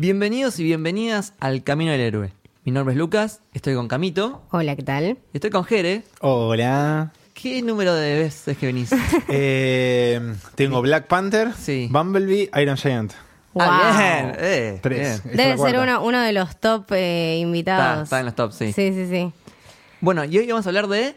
Bienvenidos y bienvenidas al Camino del Héroe. Mi nombre es Lucas, estoy con Camito, Hola, ¿qué tal? estoy con Jere. Hola. ¿Qué número de veces que venís? Eh, tengo Black Panther, Sí. Bumblebee, Iron Giant. Ah, bien, eh, Tres. bien. Esta es Debe ser cuarta. uno, uno de los top eh, invitados. Está, está en los top, sí. Sí, sí, sí. Bueno, y hoy vamos a hablar de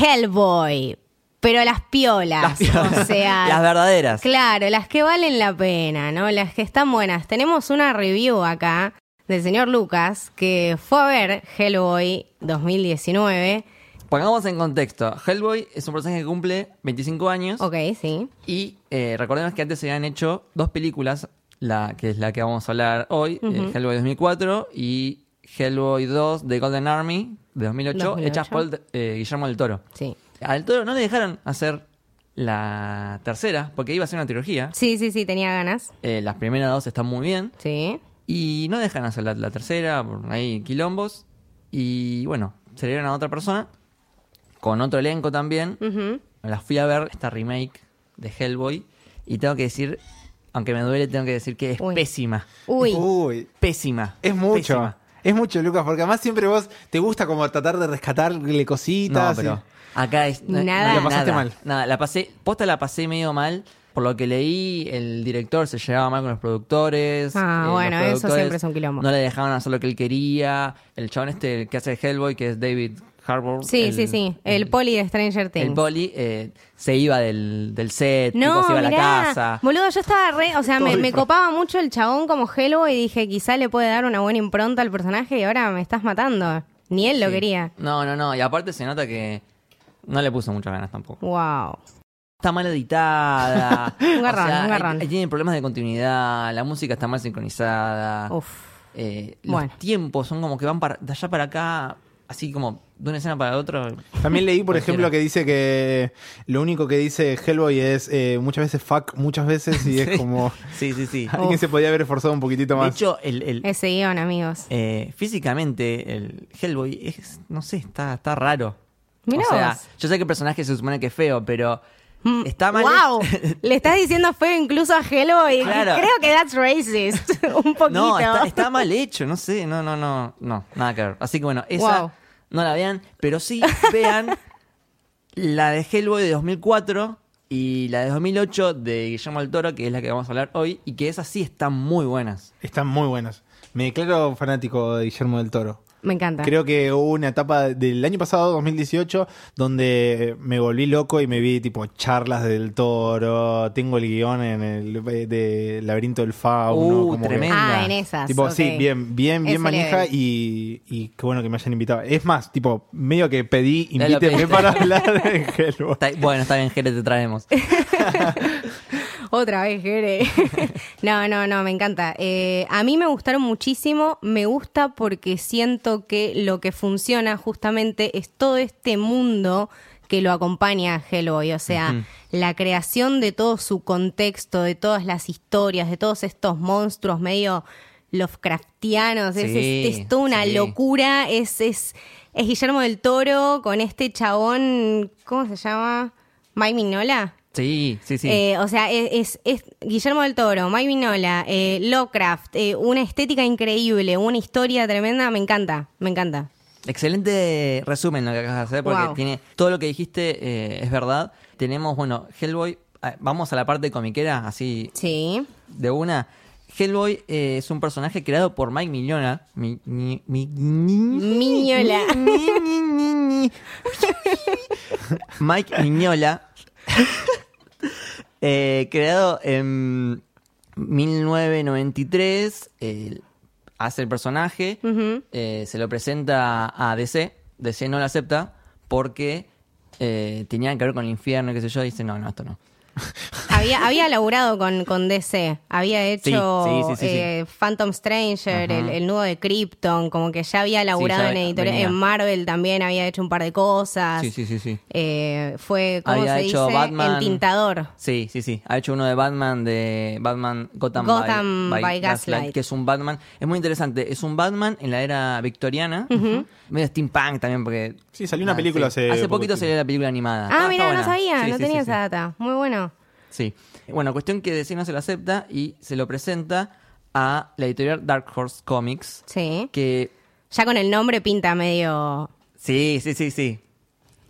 Hellboy. Pero las piolas. las, piolas. O sea, las verdaderas. claro, las que valen la pena, ¿no? Las que están buenas. Tenemos una review acá del señor Lucas que fue a ver Hellboy 2019. Pongamos en contexto. Hellboy es un personaje que cumple 25 años Ok, sí. y eh, recordemos que antes se habían hecho dos películas, la que es la que vamos a hablar hoy, eh, Hellboy 2004 y Hellboy 2 de Golden Army de 2008, 2008. hechas por eh, Guillermo del Toro. Sí. Al Toro no le dejaron hacer la tercera, porque iba a ser una trilogía. Sí, sí, sí, tenía ganas. Eh, las primeras dos están muy bien. Sí. Y no dejan hacer la, la tercera, ahí quilombos. Y bueno, se le dieron a otra persona, con otro elenco también. Ujú. La fui a ver, esta remake de Hellboy. Y tengo que decir, aunque me duele, tengo que decir que es Uy. pésima. Uy. Uy, Pésima. es mucho. Pésima. Es mucho, Lucas, porque además siempre vos te gusta como tratar de rescatarle No, cositas. pero y- acá es. no- Nada. no, La pasaste nada, mal. Nada, la pasé. Posta la pasé medio mal. Por lo que leí, el director se llevaba mal con los productores. Ah, eh, bueno, eso siempre es un quilombo. No le dejaban hacer lo que él quería. El chabón este que hace Hellboy, que es David Harbour. Sí, el- sí, sí. El poli de Stranger Things. El poli eh, se iba del, del set, tipo, No, se iba a la casa. boludo, yo estaba re, o sea, me, copaba mucho el chabón como Hellboy y dije, quizá le puede dar una buena impronta al personaje y ahora me estás matando. Ni él lo quería. No, no, no. Y aparte se nota que no le puso muchas ganas tampoco. Wow. Está mal editada. Un garrón, o sea, un garrón. Tiene problemas de continuidad. La música está mal sincronizada. Uf. Eh, los Bueno. tiempos son como que van para, de allá para acá, así como de una escena para otra. También leí, por ejemplo, que dice que lo único que dice Hellboy es eh, muchas veces fuck, muchas veces, y es como Sí, sí, sí. alguien se podía haber esforzado un poquitito De más. hecho, el, el- Ese guion, amigos. eh, físicamente, el Hellboy es, no sé, está, está raro. Mirá o sea, vos. yo sé que el personaje se supone que es feo, pero Mm, está mal. ¡Wow! Le estás diciendo feo incluso a Hellboy. Claro. Creo que that's racist. Un poquito. No, está, está mal hecho, no sé, no, no, no, no, nada que ver. Así que bueno, esa Wow. No la vean, pero sí vean la de Hellboy de 2004 y la de 2008 de Guillermo del Toro, que es la que vamos a hablar hoy, y que esas sí están muy buenas. Están muy buenas. Me declaro fanático de Guillermo del Toro. Me encanta. Creo que hubo una etapa del año pasado, 2018, donde me volví loco y me vi tipo charlas del toro. Tengo el guion en el de Laberinto del Fauno. Uh, como que- tremendo. Ah, en esas. Tipo, sí, bien, bien, bien Ese manija y, y qué bueno que me hayan invitado. Es más, tipo, medio que pedí, invítenme para hablar de Hellboy. Está- bueno, está bien, Jere, te traemos. Otra vez, Jere. no, no, no, me encanta. Eh, a mí me gustaron muchísimo. Me gusta porque siento que lo que funciona justamente es todo este mundo que lo acompaña a Hellboy. O sea, la creación de todo su contexto, de todas las historias, de todos estos monstruos medio Lovecraftianos. Es, Sí, es- es toda una sí. locura. Es, es, es Guillermo del Toro con este chabón, ¿cómo se llama? Mike Mignola. Sí, sí, sí. Eh, o sea, es, es- es Guillermo del Toro, Mike Mignola, eh, Lovecraft, eh, una estética increíble, una historia tremenda, me encanta, me encanta. Excelente resumen lo que acabas de hacer, porque Wow. tiene todo lo que dijiste eh, es verdad. Tenemos, bueno, Hellboy, ah, vamos a la parte comiquera, así Sí. de una. Hellboy eh, es un personaje creado por Mike Mignola. Mi, mi, mi- Mignola. Mike Mignola. Eh, creado en 1993. eh, hace el personaje. Eh, se lo presenta a DC. DC no lo acepta porque eh, tenía que ver con el infierno, qué sé yo. Dice, no, no, esto no. Había, había laburado con, con DC, había hecho Sí, sí, sí, sí, sí. eh, Phantom Stranger, el, el nudo de Krypton, como que ya había laburado ya en editorial, venía. en Marvel también había hecho un par de cosas. Sí, sí, sí, sí. Eh, fue, ¿cómo Había se hecho dice? Batman. El tintador. Sí, sí, sí. Ha hecho uno de Batman, de Batman Gotham, Gotham by Gaslight. que es un Batman. Es muy interesante. Es un Batman en la era victoriana. Medio steampunk también, porque. Sí, salió una Ah, película sí. hace Hace poquito salió la película animada. Ah, Está- mira, no sabía, Sí, no sí, tenía sí, esa sí. data. Muy bueno. Sí. Bueno, cuestión que DC no se lo acepta y se lo presenta a la editorial Dark Horse Comics, Sí. que Ya con el nombre pinta medio. sí, sí, sí, sí.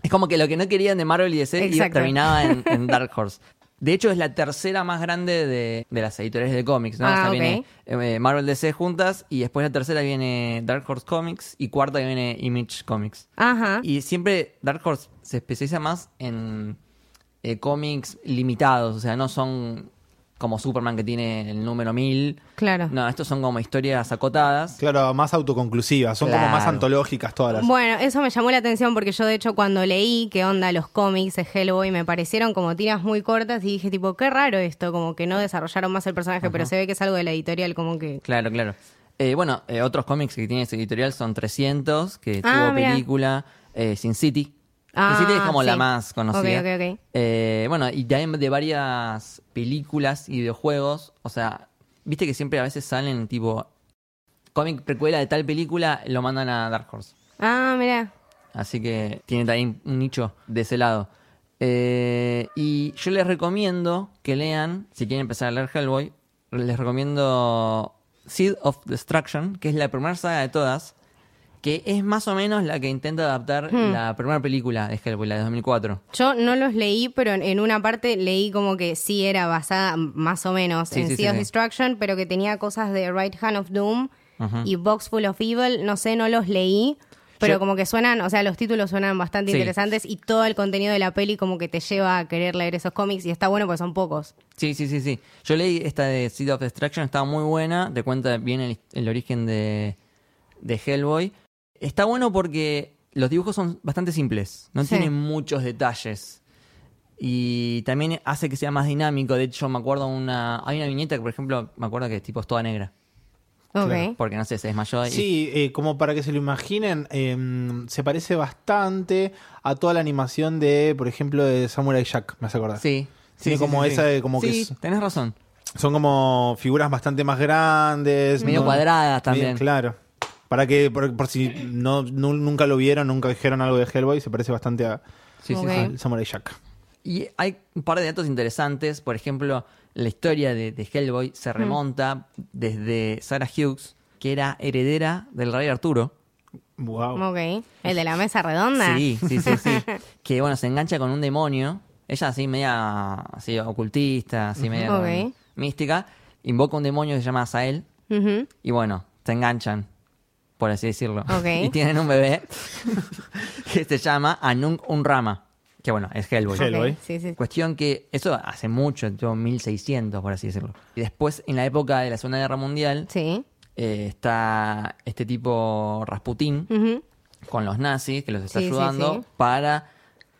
Es como que lo que no querían de Marvel y DC terminaba en, en Dark Horse. De hecho, es la tercera más grande de, de las editoriales de cómics, ¿no? Ah, o sea, ok. viene eh, Marvel DC juntas y después la tercera viene Dark Horse Comics y cuarta viene Image Comics. Ajá. Y siempre Dark Horse se especializa más en eh, cómics limitados, o sea, no son como Superman que tiene el número 1000. Claro. No, estos son como historias acotadas. Claro, más autoconclusivas, son como más antológicas todas las. Bueno, eso me llamó la atención porque yo de hecho cuando leí qué onda los cómics de Hellboy me parecieron como tiras muy cortas y dije tipo, qué raro esto, como que no desarrollaron más el personaje, pero se ve que es algo de la editorial como que... Claro, claro. Eh, bueno, eh, otros cómics que tiene ese editorial son 300, que Ah, tuvo mira. película, eh, Sin City. Ah, Sin City es como la sí. más conocida. Ok, ok, ok. Eh, bueno, y también de varias películas y videojuegos. O sea, viste que siempre a veces salen tipo cómic precuela de tal película, lo mandan a Dark Horse. Ah, mira. Así que tiene también un nicho de ese lado. Eh, y yo les recomiendo que lean, si quieren empezar a leer Hellboy, les recomiendo Seed of Destruction, que es la primera saga de todas, que es más o menos la que intenta adaptar Hmm. la primera película de Hellboy, la de 2004. Yo no los leí, pero en- una parte leí como que sí era basada más o menos Sí, en sí, Sea sí, of. Destruction, pero que tenía cosas de Right Hand of Doom y Box Full of Evil. No sé, no los leí, pero Yo- como que suenan, o sea, los títulos suenan bastante Sí. interesantes y todo el contenido de la peli como que te lleva a querer leer esos cómics y está bueno porque son pocos. Sí, sí, sí, sí. Yo leí esta de Seed of Destruction, estaba muy buena, te cuenta bien el, el origen de, de Hellboy. Está bueno porque los dibujos son bastante simples, no Sí. tienen muchos detalles. Y también hace que sea más dinámico. De hecho, me acuerdo una. Hay una viñeta que, por ejemplo, me acuerdo que tipo es toda negra. Porque no sé, se desmayó y. Sí, eh, como para que se lo imaginen, eh, se parece bastante a toda la animación de, por ejemplo, de Samurai Jack, me hace acordar. Sí. Tiene sí, como sí, esa de como que Sí, es- tenés razón. Son como figuras bastante más grandes. Medio ¿no? cuadradas también. Medio- claro. Para que, por, por si no, nu- nunca lo vieron, nunca dijeron algo de Hellboy, se parece bastante a, Sí, sí, Ok. sí. al Samurai Jack. Y hay un par de datos interesantes. Por ejemplo, la historia de, de Hellboy se remonta desde Sarah Hughes, que era heredera del rey Arturo. Wow. Ok. El de la mesa redonda. Sí, sí, sí, sí. que bueno, se engancha con un demonio. Ella así media así ocultista, así media Ok. con- mística. Invoca un demonio que se llama Azael. Ujú. Y bueno, se enganchan, por así decirlo. Y tienen un bebé que se llama Anung Unrama. Que bueno, es Hellboy. Hell- Hellboy. Ok, Sí, sí. Cuestión que eso hace mucho, tipo 1600, por así decirlo. Y después, en la época de la Segunda Guerra Mundial, Sí. eh, está este tipo Rasputín con los nazis que los está Sí, sí, ayudando sí. para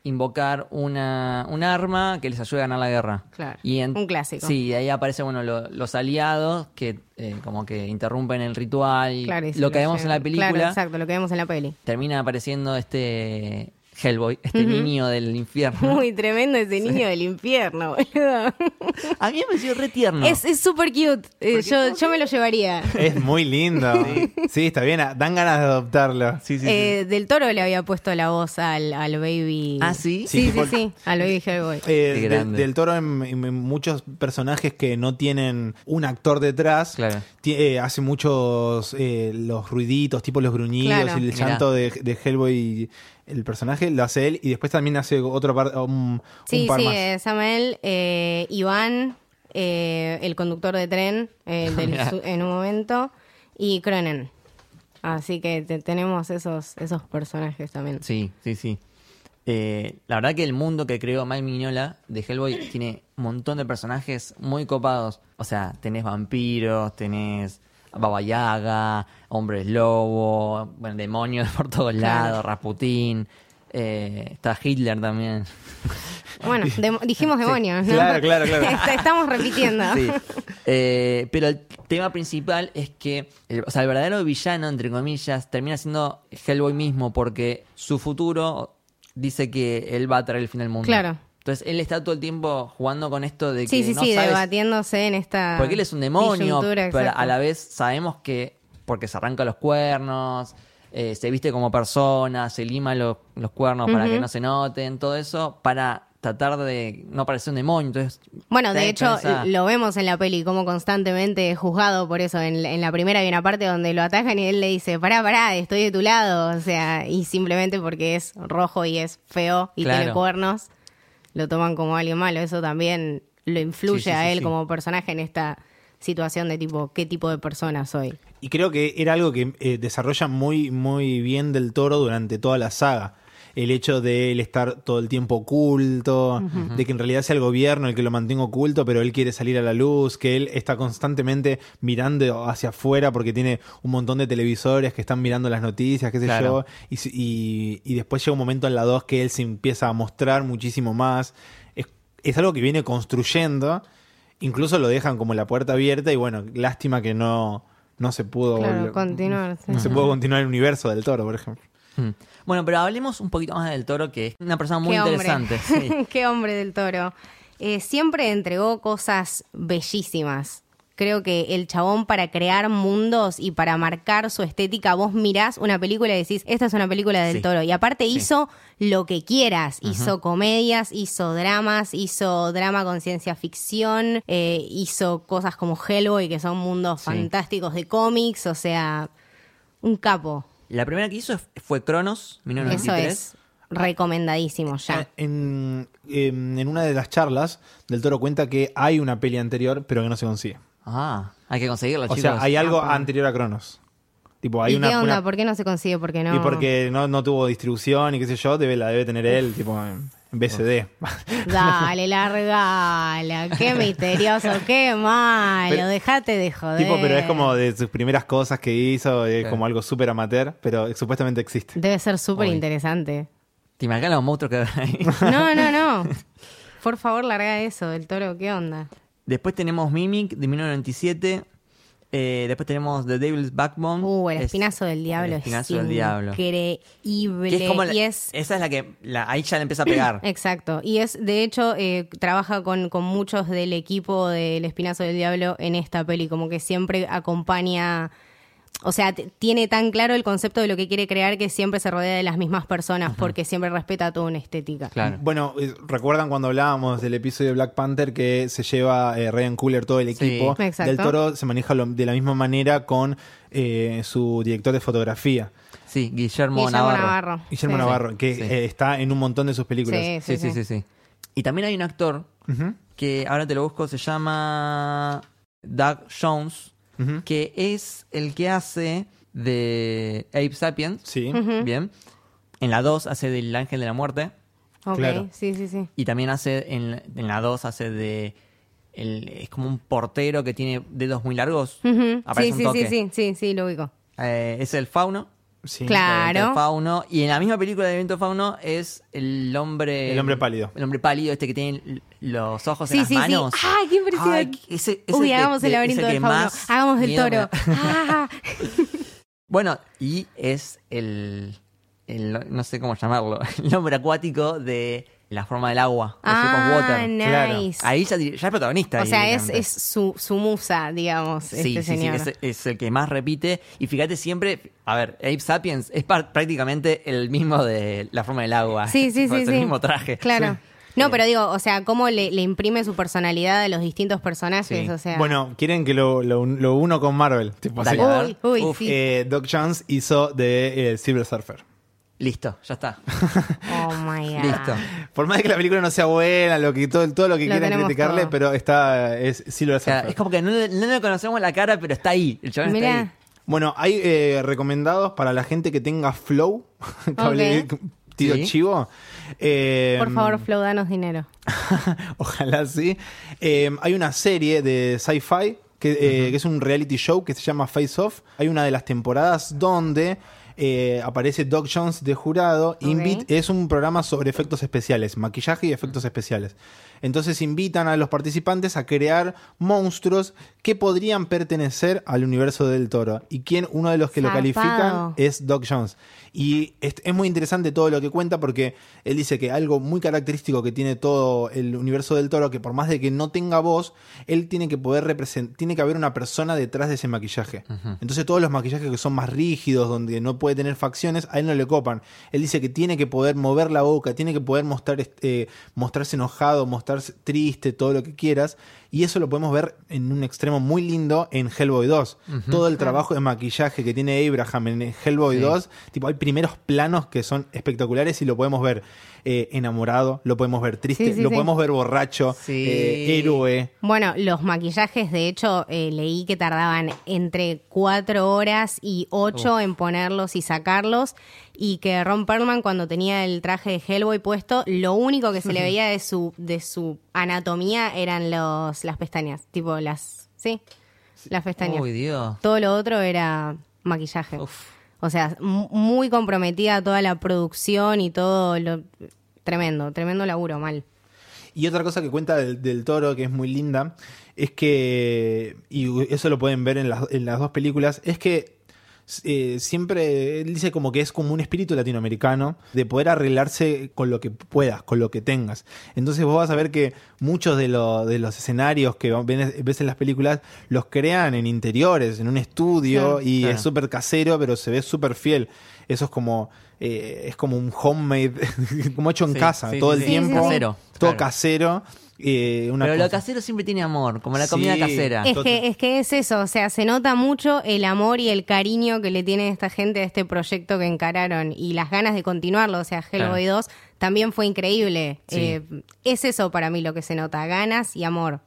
invocar una, un arma que les ayude a ganar la guerra. Claro, Y en- un clásico. Sí, y ahí aparecen bueno, lo- los aliados que eh, como que interrumpen el ritual. se lo que vemos en la película Claro, exacto, lo que vemos en la peli. termina apareciendo este Hellboy, este niño del infierno. Muy tremendo ese niño del infierno, boludo. A mí me pareció re tierno. Es es súper cute. Eh, yo, yo me lo llevaría. Es muy lindo. Sí. está bien. Dan ganas de adoptarlo. Sí, sí, sí. Eh, Del Toro le había puesto la voz al, al baby. ¿Ah, sí? Sí, sí, Sí, sí, al baby Hellboy. Eh, del toro en, en muchos personajes que no tienen un actor detrás Claro. eh, hace muchos eh, los ruiditos tipo los gruñidos Claro. y el Mirá. llanto de, de Hellboy el personaje lo hace él y después también hace otro par, un, un Sí, par sí, más eh, Samuel, eh, Iván, eh, el conductor de tren eh, del en un momento, y Cronen. Así que te- tenemos esos, esos personajes también. Sí, sí, sí. Eh, la verdad que el mundo que creó Mike Mignola de Hellboy tiene un montón de personajes muy copados. O sea, tenés vampiros, tenés Baba Yaga, hombres lobo, bueno, demonios por todos lados, Rasputín, eh, está Hitler también. Bueno, dijimos demonios, ¿no? Claro, claro, claro. Est- Estamos repitiendo. Sí. Eh, pero el tema principal es que, el- o sea, el verdadero villano, entre comillas, termina siendo Hellboy mismo porque su futuro dice que él va a traer el fin del mundo. Claro. Entonces él está todo el tiempo jugando con esto de que Sí, sí, no sí, sabes- debatiéndose en esta. porque él es un demonio, pero exacto. a la vez sabemos que porque se arranca los cuernos, eh, se viste como persona, se lima los, los cuernos para que no se noten, todo eso para tratar de no parecer un demonio. Entonces, Bueno, de hecho, esa- lo vemos en la peli como constantemente es juzgado por eso. En, en la primera hay una parte donde lo atacan y él le dice, pará, pará, estoy de tu lado. O sea, y simplemente porque es rojo y es feo y Claro. tiene cuernos, lo toman como alguien malo. Eso también lo influye Sí, sí, a él sí. como personaje en esta situación de tipo, ¿qué tipo de persona soy? Y creo que era algo que eh, desarrolla muy, muy bien del toro durante toda la saga. El hecho de él estar todo el tiempo oculto, de que en realidad sea el gobierno el que lo mantenga oculto, pero él quiere salir a la luz, que él está constantemente mirando hacia afuera porque tiene un montón de televisores que están mirando las noticias, qué sé Claro. yo, y, y- y después llega un momento en la 2 que él se empieza a mostrar muchísimo más. Es, es algo que viene construyendo, incluso lo dejan como la puerta abierta y bueno, lástima que no, no se pudo Claro, continuar. sí. no se pudo continuar el universo del toro, por ejemplo. Mm. Bueno, pero hablemos un poquito más del toro, que es una persona muy Qué hombre. interesante. sí. Qué hombre del toro. Eh, siempre entregó cosas bellísimas. Creo que el chabón para crear mundos y para marcar su estética, vos mirás una película y decís, esta es una película del Sí. toro. Y aparte hizo lo que quieras. Hizo comedias, hizo dramas, hizo drama con ciencia ficción, eh, hizo cosas como Hellboy, que son mundos Sí. fantásticos de cómics. O sea, un capo. La primera que hizo fue Cronos, Eso 1993. es recomendadísimo ya. En, en- en una de las charlas, Del Toro cuenta que hay una peli anterior, pero que no se consigue. Ah, hay que conseguirlo, O chicos. sea, hay algo anterior a Cronos. Tipo, hay ¿Y una, qué onda? una- ¿Por qué no se consigue? Porque no. Y porque no, no tuvo distribución y qué sé yo, debe, la debe tener él, tipo, en BCD. Dale, largala. Qué misterioso, qué malo. Pero- Dejate de joder. tipo, pero es como de sus primeras cosas que hizo, es como algo súper amateur, pero supuestamente existe. Debe ser súper interesante. ¿Te imaginas los monstruos que hay? No, no, no. Por favor, larga eso, del toro. ¿Qué onda? Después tenemos Mimic de 1997. Eh, después tenemos The Devil's Backbone. Uh, el Es- espinazo del diablo El es espinazo del diablo. increíble. Que es como la- y es Esa es la que la- ahí ya le empieza a pegar. Exacto. Y es, de hecho, eh, trabaja con, con muchos del equipo del Espinazo del Diablo en esta peli, como que siempre acompaña. O sea, tiene tan claro el concepto de lo que quiere crear que siempre se rodea de las mismas personas porque siempre respeta toda una estética. Claro. Bueno, eh, recuerdan cuando hablábamos del episodio de Black Panther que se lleva eh, Ryan Cooler todo el Sí. equipo. Exacto. Del Toro se maneja lo- de la misma manera con eh, su director de fotografía, Sí, Guillermo, Guillermo Navarro. Navarro. Guillermo Sí. Navarro, que Sí. eh, está en un montón de sus películas. Sí, Sí, sí, sí, sí. Y también hay un actor que ahora te lo busco, se llama Doug Jones, que es el que hace de Ape Sapiens. Sí. Bien. En la 2 hace del Ángel de la Muerte. Ok, Claro. sí, sí, sí. Y también hace en, en la 2 hace de. el- es como un portero que tiene dedos muy largos. Ujú. Aparece Sí, un sí, toque. sí, sí, sí, sí, lo ubico. Eh, es el fauno. Sí. Claro. El fauno. Y en la misma película de Viento Fauno es el hombre. El hombre pálido. El hombre pálido, este que tiene los ojos Sí, en las sí, sí. manos. ¡Ay, qué impresionante! Ay, ese- ese Uy, de- hagamos el laberinto del fauno. Hagamos me toro. da. Ah. Bueno, y es el, el- no sé cómo llamarlo, el hombre acuático de La forma del agua, de Ah, Water. Claro. nice. Ahí ya, es protagonista. O ahí sea, es, es su, su musa, digamos, Sí, este sí, sí, señor. es, es el que más repite. Y fíjate siempre, a ver, Ape Sapiens es par- prácticamente el mismo de La forma del agua. Sí, sí, Es sí, el sí. mismo traje. Claro. No, pero digo, o sea, cómo le, le imprime su personalidad a los distintos personajes, Sí. o sea. Bueno, quieren que lo, lo, lo uno con Marvel. Tipo. Dale. Uy, uy, Uf, sí. Eh, Doc Jones hizo de eh, Silver Surfer. Listo, ya está. Oh my god. Listo. Por más de que la película no sea buena, lo que todo, todo lo que Lo quieran criticarle, todo. pero está es Silver O sea, Surfer. es como que no, le- no le conocemos la cara, pero está ahí. El chabón está ahí. Mira, Bueno, hay eh, recomendados para la gente que tenga flow. Cable- Tiro Sí. chivo. Eh, por favor, Flow, danos dinero. Ojalá sí. Eh, hay una serie de sci-fi que, eh, que es un reality show que se llama Face Off. Hay una de las temporadas donde eh, aparece Doc Jones de jurado. Ok. Invit es un programa sobre efectos especiales, maquillaje y efectos especiales. Entonces invitan a los participantes a crear monstruos que podrían pertenecer al universo del toro. Y quien uno de los que lo califican es Doc Jones. Y es, es muy interesante todo lo que cuenta porque él dice que algo muy característico que tiene todo el universo del toro, que por más de que no tenga voz, él tiene que poder representar, tiene que haber una persona detrás de ese maquillaje. Entonces todos los maquillajes que son más rígidos, donde no puede tener facciones, a él no le copan. Él dice que tiene que poder mover la boca, tiene que poder mostrar, este, mostrarse enojado, mostrarse triste, todo lo que quieras. Y eso lo podemos ver en un extremo muy lindo en Hellboy 2. Todo el trabajo de maquillaje que tiene Abraham en Hellboy Sí. 2, tipo hay primeros planos que son espectaculares y lo podemos ver eh, enamorado, lo podemos ver triste, Sí, sí, lo sí. podemos ver borracho, Sí. eh, héroe. Bueno, los maquillajes, de hecho, eh, leí que tardaban entre cuatro horas y ocho en ponerlos y sacarlos. Y que Ron Perlman, cuando tenía el traje de Hellboy puesto, lo único que se le veía de su, de su anatomía eran los, las pestañas. Tipo las. Sí, las pestañas. Uy, Dios. Todo lo otro era maquillaje. Uf. O sea, mu- muy comprometida toda la producción y todo lo. Tremendo, tremendo laburo, mal. Y otra cosa que cuenta del, del toro, que es muy linda, es que, y eso lo pueden ver en las, en las dos películas, es que eh, siempre él dice como que es como un espíritu latinoamericano de poder arreglarse con lo que puedas, con lo que tengas. Entonces vos vas a ver que muchos de, lo- de los escenarios que ves en las películas los crean en interiores, en un estudio, y Claro. es súper casero, pero se ve súper fiel. Eso es como, eh, es como un homemade, como hecho en Sí, casa, sí, todo el tiempo. Casero, Todo claro. casero. Eh, una Pero lo cosa. casero siempre tiene amor, como la comida Sí. casera. Es que, es que es eso, o sea, se nota mucho el amor y el cariño que le tiene esta gente a este proyecto que encararon y las ganas de continuarlo. O sea, Hellboy 2 también fue increíble. Sí. Eh, es eso para mí lo que se nota, ganas y amor.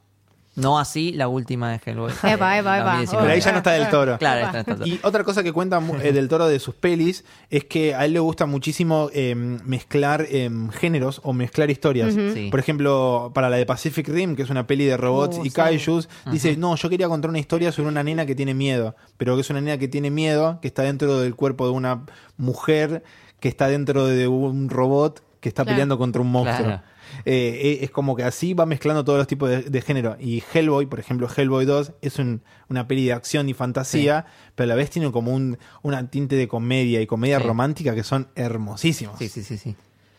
No así la última de Hellboy. Epa, epa, epa. 2019. Pero ahí ya no está del toro. Claro, está, está- está. Y otra cosa que cuenta eh, del toro de sus pelis es que a él le gusta muchísimo eh, mezclar eh, géneros o mezclar historias. Sí. Por ejemplo, para la de Pacific Rim, que es una peli de robots Uh, y sí. kaijus, dice, no, yo quería contar una historia sobre una nena que tiene miedo, pero que es una nena que tiene miedo, que está dentro del cuerpo de una mujer, que está dentro de un robot que está Claro. peleando contra un monstruo. Claro. Eh, eh, es como que así va mezclando todos los tipos de, de género. Y Hellboy, por ejemplo, Hellboy 2 es un- una peli de acción y fantasía, pero a la vez tiene como un una tinte de comedia y comedia Sí. romántica que son hermosísimos. Sí, sí, sí, sí.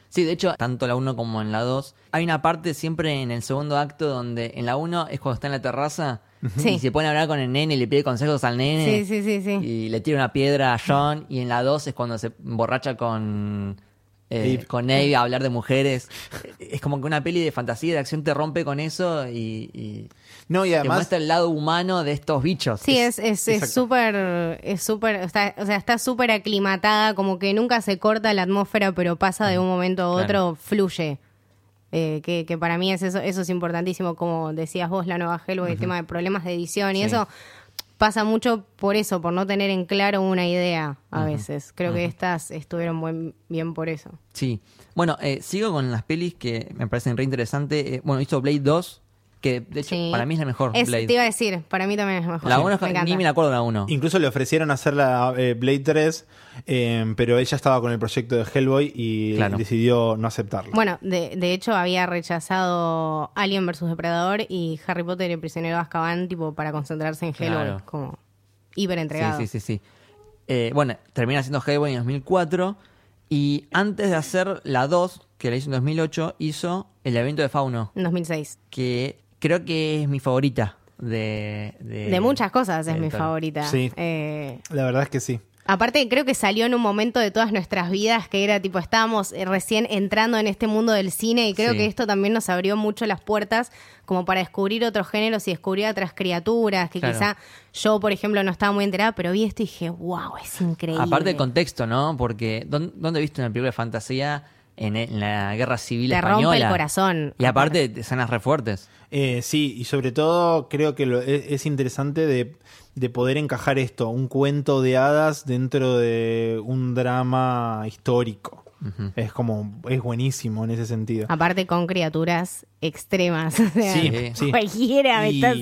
Sí, de hecho, tanto la 1 como en la 2, hay una parte siempre en el segundo acto donde en la 1 es cuando está en la terraza Sí. y se pone a hablar con el nene y le pide consejos al nene. Sí, sí, sí, sí. Y le tira una piedra a John. Y en la 2 es cuando se emborracha con. Eh, Abe. con Abe a hablar de mujeres. Es como que una peli de fantasía y de acción te rompe con eso y, y No, y te además, muestra el lado humano de estos bichos. Sí, es es es súper, es súper, está- o sea, está súper aclimatada, como que nunca se corta la atmósfera, pero pasa de un momento a otro, Claro. fluye. Eh, que, que para mí es eso, eso es importantísimo, como decías vos, la nueva Hellboy, el tema de problemas de edición y Sí. eso pasa mucho por eso, por no tener en claro una idea a veces. Creo que estas estuvieron buen, bien por eso. Sí. Bueno, eh, sigo con las pelis que me parecen re interesantes. bueno, hizo Blade 2, que de hecho Sí. para mí es la mejor Es- Blade. te iba a decir, para mí también es mejor. La 1 Me encanta. ni me la acuerdo de la 1. incluso le ofrecieron hacer la eh, Blade 3, eh, pero ella estaba con el proyecto de Hellboy y Claro. decidió no aceptarlo. Bueno, de, de hecho había rechazado Alien vs Depredador y Harry Potter y el prisionero de Azkaban tipo para concentrarse en Hellboy, Claro. como hiper entregado. Sí, sí, sí, sí. Eh, bueno, termina haciendo Hellboy en 2004 y antes de hacer la 2, que la hizo en 2008, hizo El evento de Fauno, En 2006. que creo que es mi favorita de... De, De muchas cosas es mi favorita. Sí. Eh, La verdad es que sí. aparte creo que salió en un momento de todas nuestras vidas que era tipo estábamos eh, recién entrando en este mundo del cine y creo Sí. que esto también nos abrió mucho las puertas como para descubrir otros géneros y descubrir otras criaturas que Claro. quizá yo por ejemplo no estaba muy enterada pero vi esto y dije wow es increíble Aparte del contexto, ¿no? Porque ¿dónde, dónde viste una película de fantasía en, en la guerra civil Te española? rompe el corazón. Y aparte, escenas re fuertes. Eh, sí, y sobre todo creo que lo- es, es interesante de, de poder encajar esto, un cuento de hadas dentro de un drama histórico. Es como, es buenísimo en ese sentido. Aparte con criaturas extremas. o sea, Sí, Sí. Cualquiera me estás-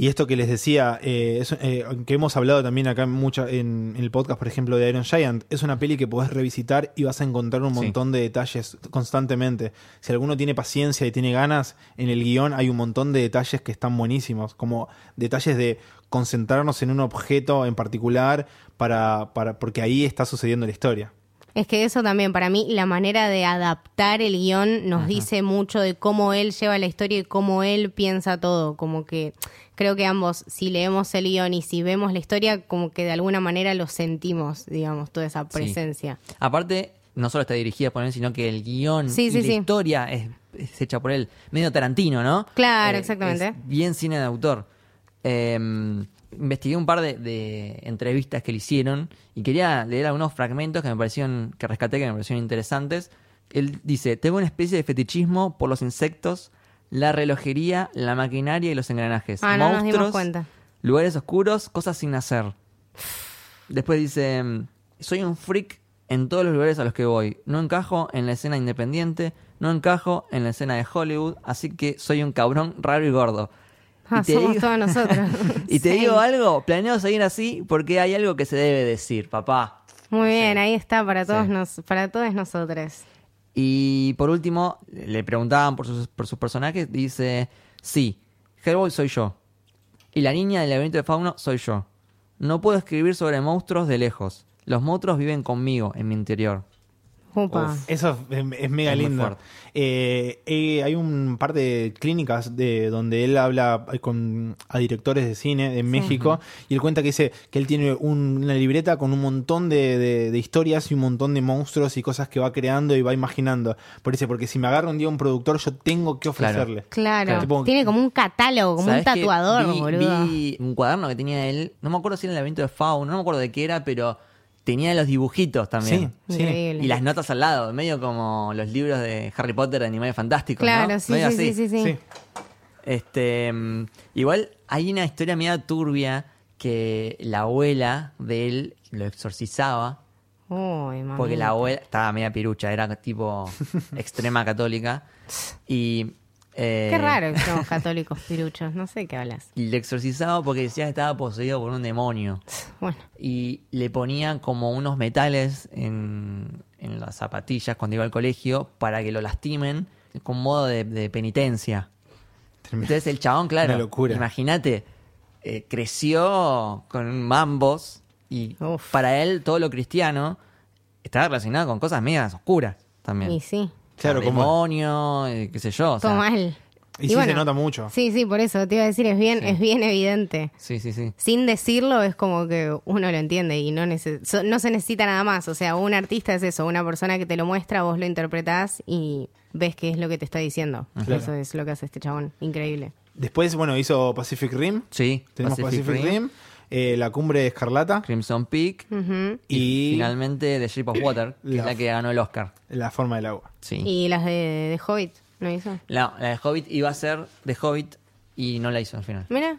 Y, esto que les decía, eh, es- eh, que hemos hablado también acá mucho en, en el podcast, por ejemplo, de Iron Giant, es una peli que podés revisitar y vas a encontrar un Sí. montón de detalles constantemente. Si alguno tiene paciencia y tiene ganas, en el guion hay un montón de detalles que están buenísimos, como detalles de concentrarnos en un objeto en particular para, para porque ahí está sucediendo la historia. Es que eso también, para mí, la manera de adaptar el guion nos dice mucho de cómo él lleva la historia y cómo él piensa todo. Como que creo que ambos, si leemos el guion y si vemos la historia, como que de alguna manera lo sentimos, digamos, toda esa presencia. Aparte, no solo está dirigida por él, sino que el guion Sí, y sí, la historia es, es hecha por él. Medio Tarantino, ¿no? Claro, Eh, exactamente. es bien cine de autor. Eh, investigué un par de, de entrevistas que le hicieron y quería leer algunos fragmentos que me parecieron, que rescaté, que me parecieron interesantes. Él dice, tengo una especie de fetichismo por los insectos, la relojería, la maquinaria y los engranajes. Ah, no nos dimos Monstruos, cuenta. lugares oscuros, cosas sin hacer. Después dice, soy un freak en todos los lugares a los que voy. No encajo en la escena independiente, no encajo en la escena de Hollywood, así que soy un cabrón raro y gordo. Ah, Y te somos digo- todos nosotros. y te Sí. digo algo, planeo seguir así porque hay algo que se debe decir, papá. Muy bien, ahí está para todos, Sí. nos, para todos nosotros. Y por último, le preguntaban por sus, por sus personajes, dice, sí, Hellboy soy yo. Y la niña del laberinto de fauno soy yo. No puedo escribir sobre monstruos de lejos. Los monstruos viven conmigo, en mi interior. Eso es, es mega Es lindo. Eh, eh, hay un par de clínicas de donde él habla con a directores de cine en México y él cuenta que dice que él tiene un- una libreta con un montón de, de- de historias y un montón de monstruos y cosas que va creando y va imaginando. Por eso, porque si me agarra un día un productor, yo tengo que Claro. ofrecerle. Claro, Tipo- tiene como un catálogo, como un tatuador, vi, boludo. vi un cuaderno que tenía él, no me acuerdo si era el laberinto de fauno, no me acuerdo de qué era, pero tenía los dibujitos también. Sí, sí. Increíble. Y las notas al lado, medio como los libros de Harry Potter de Animales Fantásticos. Claro, ¿no? sí, Medio sí, así. sí, sí, sí. Este, mm, igual hay una historia media turbia que la abuela de él lo exorcizaba Uy, porque la abuela estaba media pirucha, era tipo extrema católica y eh, Qué raro que somos católicos piruchos, no sé qué hablas. y le exorcizaba porque decía que estaba poseído por un demonio Bueno, y le ponían como unos metales en, en las zapatillas cuando iba al colegio para que lo lastimen con modo de, de penitencia. Entonces el chabón, claro, imagínate, eh, creció con mambos y Uf. para él todo lo cristiano estaba relacionado con cosas medias oscuras también. y sí, Claro, O sea, como- demonio, eh, qué sé yo. o todo sea, mal. Y, sí se nota mucho. Sí, sí, por eso te iba a decir, es bien, Sí. es bien evidente. Sí, sí, sí. Sin decirlo es como que uno lo entiende y no, nece- so- no se necesita nada más. O sea, un artista es eso, una persona que te lo muestra, vos lo interpretás y ves qué es lo que te está diciendo. Claro. Eso es lo que hace este chabón. Increíble. Después, bueno, hizo Pacific Rim. Sí, Tenemos Pacific, Rim, eh, La Cumbre Escarlata Crimson Peak y, y finalmente The Shape of Water, que La- es la que ganó el Oscar. La Forma del Agua. Sí. Y las de, de Hobbit, ¿no hizo? La, la de Hobbit iba a ser de Hobbit y no la hizo al final. Mira.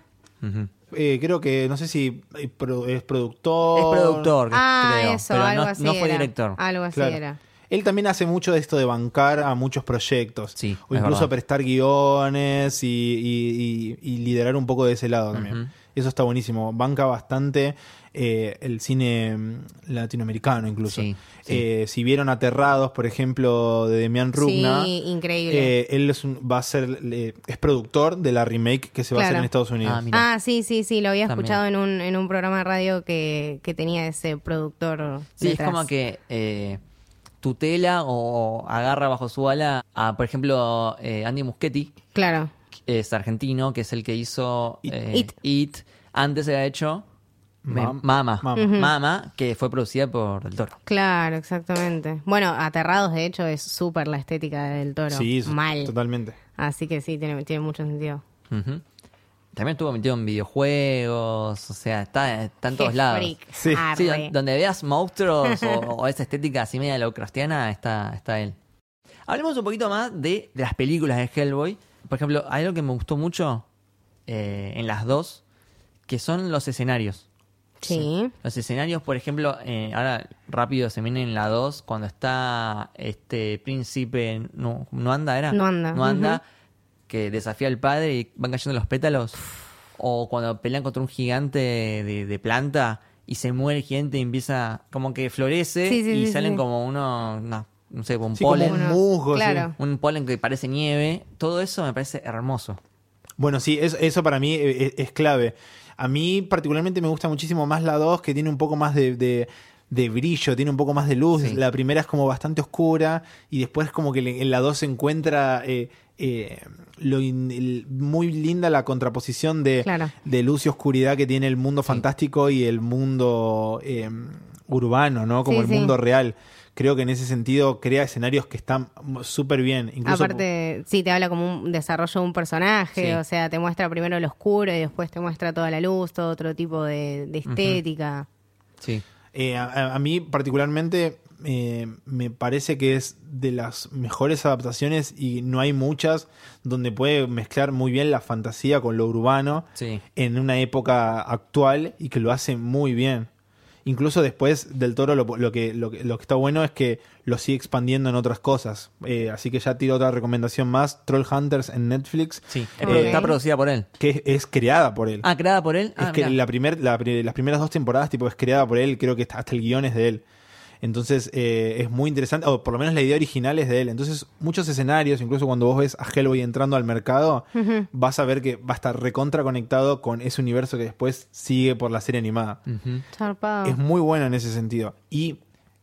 Eh, creo que, no sé si es productor. Es productor, Ah, creo, eso, pero algo no, así no fue era. director. Algo así Claro. era. Él también hace mucho de esto de bancar a muchos proyectos. Sí, o incluso prestar guiones y, y- y- y liderar un poco de ese lado también. Eso está buenísimo. Banca bastante eh, el cine mm, latinoamericano incluso. Sí, sí. Eh, si vieron Aterrados, por ejemplo, de Demian Rugna, Sí, increíble. eh, él es un- va a ser, eh, es productor de la remake que se va a hacer en Estados Unidos. Ah. Ah, sí, sí, sí, lo había También. escuchado en un, en un programa de radio que, que tenía ese productor. Sí, detrás. es como que eh, tutela o agarra bajo su ala a, por ejemplo, eh, Andy Muschietti, Claro. Es argentino, que es el que hizo It. eh, It. It. Antes se ha hecho me- Mam- Mama. Mama. Mama, que fue producida por El Toro. Claro, exactamente. Bueno, Aterrados, de hecho, es súper la estética del toro. Sí, Mal. totalmente. Así que sí, tiene, tiene mucho sentido. También estuvo metido en videojuegos, o sea, está, está en todos lados. freak. Sí. Sí, don- donde veas monstruos o, o esa estética así media lovecraftiana, está, está él. Hablemos un poquito más de, de las películas de Hellboy. Por ejemplo, hay algo que me gustó mucho eh, en las dos, que son los escenarios. Sí. Los escenarios, por ejemplo, eh, ahora rápido se viene en la 2, cuando está este príncipe, no, no anda, era. No anda, No anda, que desafía al padre y van cayendo los pétalos. O cuando pelean contra un gigante de, de planta y se muere el gigante y empieza como que florece Sí, sí, y sí, salen sí. como uno, no, no sé, un Sí, como polen. un musgo, sí. Un polen que parece nieve. Todo eso me parece hermoso. Bueno, sí, es- eso para mí eh, es, es clave. A mí particularmente me gusta muchísimo más la 2, que tiene un poco más de, de- de brillo, tiene un poco más de luz. Sí. La primera es como bastante oscura y después como que en la 2 se encuentra eh, eh, lo in- el- muy linda la contraposición de, Claro. de luz y oscuridad que tiene el mundo fantástico y el mundo eh, urbano, ¿no? Como Sí, el sí. mundo real. Creo que en ese sentido crea escenarios que están súper bien. Incluso Aparte, sí, te habla como un desarrollo de un personaje, Sí. o sea, te muestra primero lo oscuro y después te muestra toda la luz, todo otro tipo de, de estética. Sí. Eh, a, a mí particularmente eh, me parece que es de las mejores adaptaciones y no hay muchas donde puede mezclar muy bien la fantasía con lo urbano Sí. en una época actual y que lo hace muy bien. Incluso después del toro lo, lo que, lo, que, lo que está bueno es que lo sigue expandiendo en otras cosas. Eh, así que ya tiro otra recomendación más, Troll Hunters en Netflix, Sí. Eh, Ok. Está producida por él. que es, es creada por él. Ah, creada por él. Es Ah, que la primer, la las primeras dos temporadas tipo es creada por él, creo que hasta hasta el guion es de él. Entonces eh, es muy interesante, o por lo menos la idea original es de él. Entonces muchos escenarios, incluso cuando vos ves a Hellboy entrando al mercado, vas a ver que va a estar recontra conectado con ese universo que después sigue por la serie animada. Es muy bueno en ese sentido. Y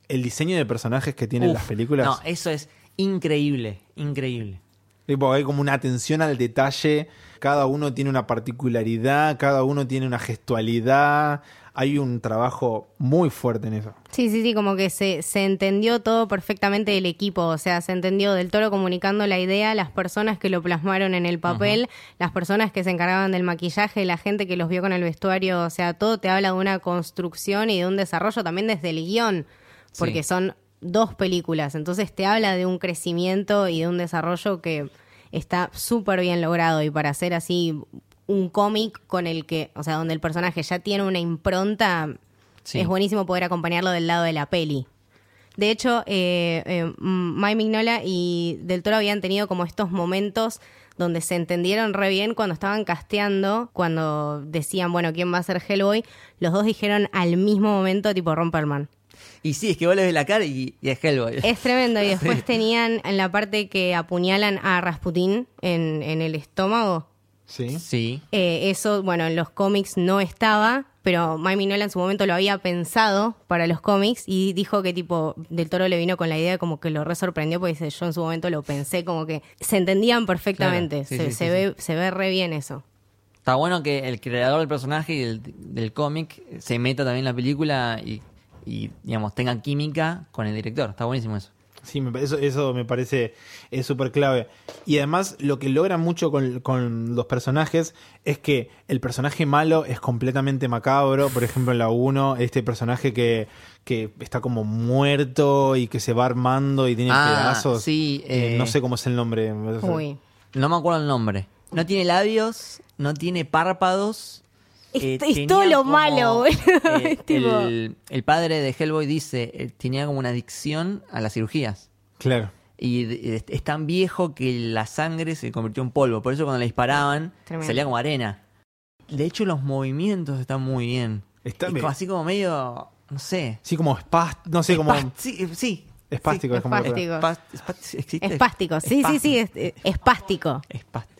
el diseño de personajes que tienen Uf, las películas, No, eso es increíble. Increíble. tipo, hay como una atención al detalle, cada uno tiene una particularidad, cada uno tiene una gestualidad. Hay un trabajo muy fuerte en eso. Sí, sí, sí, como que se, se entendió todo perfectamente del equipo, o sea, se entendió del toro comunicando la idea, las personas que lo plasmaron en el papel, las personas que se encargaban del maquillaje, la gente que los vio con el vestuario, o sea, todo te habla de una construcción y de un desarrollo también desde el guion, porque Sí. son dos películas, entonces te habla de un crecimiento y de un desarrollo que está súper bien logrado y para hacer así un cómic con el que, o sea, donde el personaje ya tiene una impronta, Sí. es buenísimo poder acompañarlo del lado de la peli. De hecho, eh, eh, Mike Mignola y Del Toro habían tenido como estos momentos donde se entendieron re bien cuando estaban casteando, cuando decían, bueno, ¿quién va a ser Hellboy? Los dos dijeron al mismo momento, tipo Romperman. Y sí, es que vos le ves la cara y, y es Hellboy. Es tremendo. Y después tenían en la parte que apuñalan a Rasputín en, en el estómago. Sí. Sí. Eh, eso, bueno, en los cómics no estaba, pero Mike Mignola en su momento lo había pensado para los cómics y dijo que tipo Del Toro le vino con la idea como que lo re sorprendió porque dice, yo en su momento lo pensé como que se entendían perfectamente, Claro, sí, se, sí, se sí, ve, se ve re bien eso. Está bueno que el creador del personaje y del, del cómic se meta también en la película y, y, digamos, tenga química con el director. Está buenísimo eso. Sí, me- eso, eso me parece es súper clave. Y además lo que logra mucho con, con los personajes es que el personaje malo es completamente macabro. Por ejemplo, en la 1, este personaje que, que está como muerto y que se va armando y tiene Ah, pedazos. sí, Eh, eh, no sé cómo es el nombre. Uy. No me acuerdo el nombre. No tiene labios, no tiene párpados. Es- eh, es todo lo como, malo, boludo. eh, tipo- el, el padre de Hellboy dice, eh, tenía como una adicción a las cirugías. Claro. Y es tan viejo que la sangre se convirtió en polvo. Por eso cuando le disparaban Tremendo. salía como arena. De hecho, los movimientos están muy bien. Está Es bien. como- así como medio, no sé. Sí, como espast no sé, como sí, eh, sí. espástico. Sí, es como espástico. Espástico, sí, sí, sí, es, es- espástico. Espástico.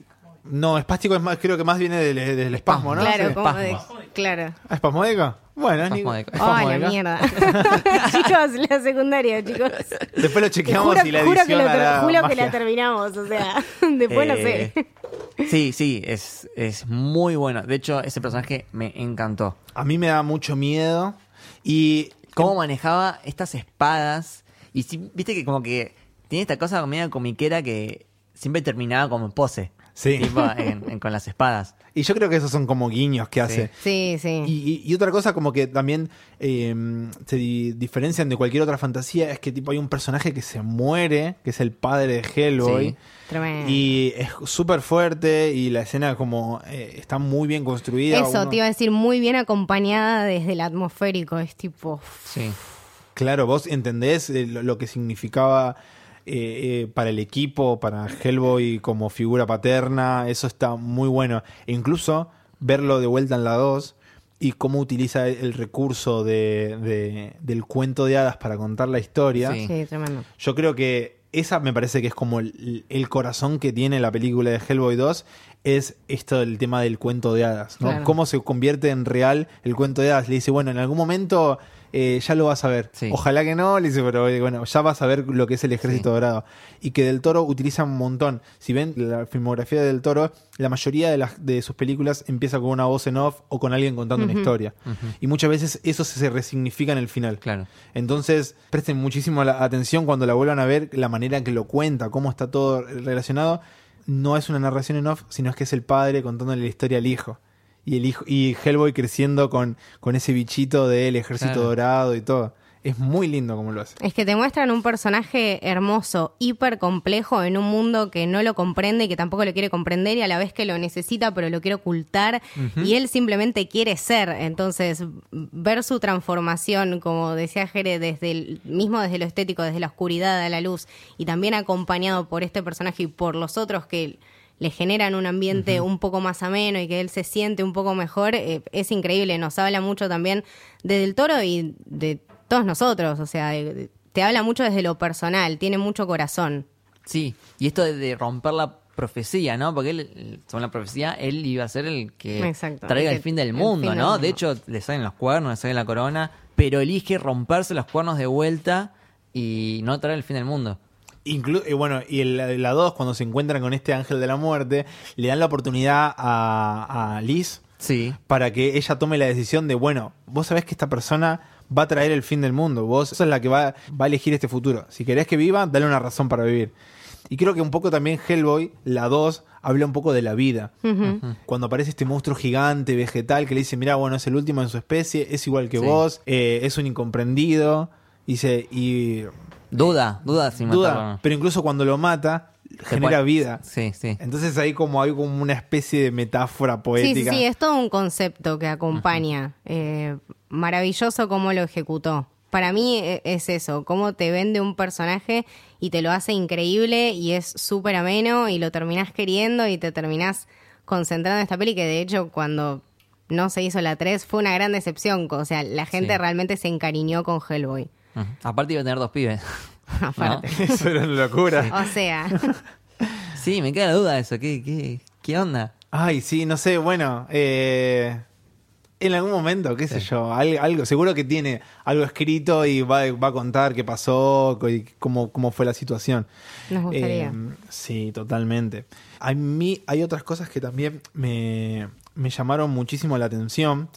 No, espástico es más, creo que más viene del, del espasmo, ¿no? claro, Sí. como de- claro. Ah, ¿Espasmódico? Bueno, es ni-. Oh, la mierda. chicos, la secundaria, chicos. Después lo chequeamos juro y la juro edición que, lo juro que la terminamos, o sea, después no sé. Eh, Sí, sí, es, es muy bueno. De hecho, ese personaje me encantó. A mí me da mucho miedo y Cómo manejaba estas espadas. Y sí, viste que como que tiene esta cosa media comiquera que siempre terminaba como pose. Sí. Tipo, en- en- con las espadas. Y yo creo que esos son como guiños que hace. Sí, sí. Y, y- y otra cosa como que también eh, se di- diferencian de cualquier otra fantasía es que tipo hay un personaje que se muere, que es el padre de Hellboy. Sí. Tremendo. Y es súper fuerte y la escena como eh, está muy bien construida. Eso, Uno- te iba a decir, muy bien acompañada desde el atmosférico. Es tipo. Sí. Claro, vos entendés eh, lo, lo que significaba eh, eh, para el equipo, para Hellboy como figura paterna, eso está muy bueno. E incluso verlo de vuelta en la 2 y cómo utiliza el recurso de, de- del cuento de hadas para contar la historia, Sí. Sí, tremendo. yo creo que esa me parece que es como el, el corazón que tiene la película de Hellboy 2, es esto del tema del cuento de hadas, ¿no? Claro. Cómo se convierte en real el cuento de hadas. Le dice, bueno, en algún momento eh, ya lo vas a ver. Sí. Ojalá que no, le dice, pero eh, bueno, ya vas a ver lo que es el ejército dorado. Y que Del Toro utiliza un montón. Si ven la filmografía de Del Toro, la mayoría de, las, de sus películas empieza con una voz en off o con alguien contando una historia. Y muchas veces eso se, se resignifica en el final. Claro. Entonces, presten muchísimo la atención cuando la vuelvan a ver, la manera en que lo cuenta, cómo está todo relacionado. No es una narración en off, sino es que es el padre contándole la historia al hijo. Y el hijo y Hellboy creciendo con, con ese bichito del ejército Claro. dorado y todo. Es muy lindo como lo hace. Es que te muestran un personaje hermoso, hiper complejo en un mundo que no lo comprende y que tampoco lo quiere comprender y a la vez que lo necesita pero lo quiere ocultar y él simplemente quiere ser. Entonces, ver su transformación, como decía Jere, desde el, mismo desde lo estético, desde la oscuridad a la luz y también acompañado por este personaje y por los otros que le generan un ambiente un poco más ameno y que él se siente un poco mejor, eh, es increíble. Nos habla mucho también de Del Toro y de todos nosotros, o sea, de- de- te habla mucho desde lo personal, tiene mucho corazón. Sí, y esto de, de romper la profecía, ¿no? Porque él, según la profecía, él iba a ser el que Exacto, traiga el fin del el mundo, fin del ¿no? mundo. De hecho, le salen los cuernos, le sale la corona, pero elige romperse los cuernos de vuelta y no traer el fin del mundo. Inclu- eh, bueno, y el- la 2, cuando se encuentran con este ángel de la muerte, le dan la oportunidad a, a Liz Sí, para que ella tome la decisión de, bueno, vos sabés que esta persona va a traer el fin del mundo, vos sos la que va, va a elegir este futuro. Si querés que viva, dale una razón para vivir. Y creo que un poco también Hellboy, la 2, habla un poco de la vida. Cuando aparece este monstruo gigante, vegetal, que le dice, mira, bueno, es el último en su especie, es igual que Sí. vos, eh, es un incomprendido, dice, y duda, duda sin duda, matarlo. pero incluso cuando lo mata, genera puede- vida. Sí, sí. Entonces ahí como hay como una especie de metáfora Sí, sí, poética. sí, es todo un concepto que acompaña. Eh, maravilloso cómo lo ejecutó. Para mí e- es eso, cómo te vende un personaje y te lo hace increíble y es súper ameno y lo terminás queriendo y te terminás concentrando en esta peli que de hecho cuando no se hizo la 3 fue una gran decepción. O sea, la gente Sí. realmente se encariñó con Hellboy. Aparte iba a tener dos pibes. Aparte. Eso era una locura. O sea, Sí, me queda la duda de eso. ¿Qué, qué, qué onda? Ay, sí, no sé, bueno, eh, en algún momento, qué sé Sí. yo, al- algo, seguro que tiene algo escrito y va, va a contar qué pasó y cómo, cómo fue la situación. nos gustaría. Eh, sí, totalmente. A mí hay otras cosas que también me, me llamaron muchísimo la atención,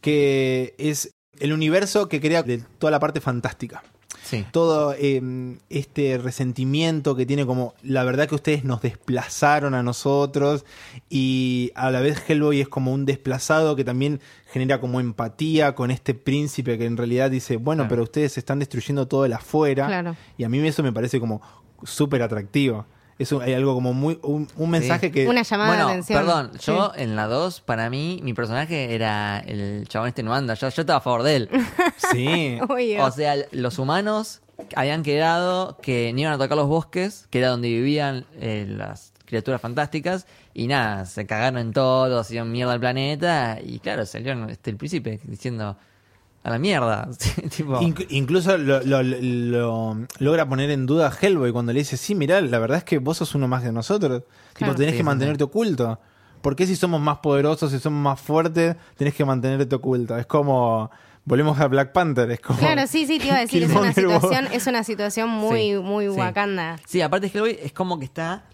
que es el universo que crea de toda la parte fantástica. Sí. Todo eh, este resentimiento que tiene como la verdad que ustedes nos desplazaron a nosotros y a la vez Hellboy es como un desplazado que también genera como empatía con este príncipe que en realidad dice, bueno, Claro. pero ustedes están destruyendo todo el afuera Claro. y a mí eso me parece como súper atractivo. Eso hay algo como muy un, un mensaje que Una llamada bueno, de atención. perdón, yo en la 2, para mí, mi personaje era el chabón este no anda. Yo, yo estaba a favor de él. sí. Obvio. O sea, los humanos habían quedado que no iban a tocar los bosques, que era donde vivían eh, las criaturas fantásticas, y nada, se cagaron en todo, hacían mierda al planeta, y claro, salió este, el príncipe diciendo a la mierda. tipo, Inc- incluso lo, lo- lo logra poner en duda a Hellboy cuando le dice, sí, mirá, la verdad es que vos sos uno más de nosotros. Tipo, Claro. tenés Sí, que sí, mantenerte oculto. ¿Por qué si somos más poderosos, si somos más fuertes, tenés que mantenerte oculto? Es como, volvemos a Black Panther, es como... Claro, sí, sí, te iba a decir, es una situación, es una situación muy, Sí, muy sí. Wakanda. Sí, aparte Hellboy es como que está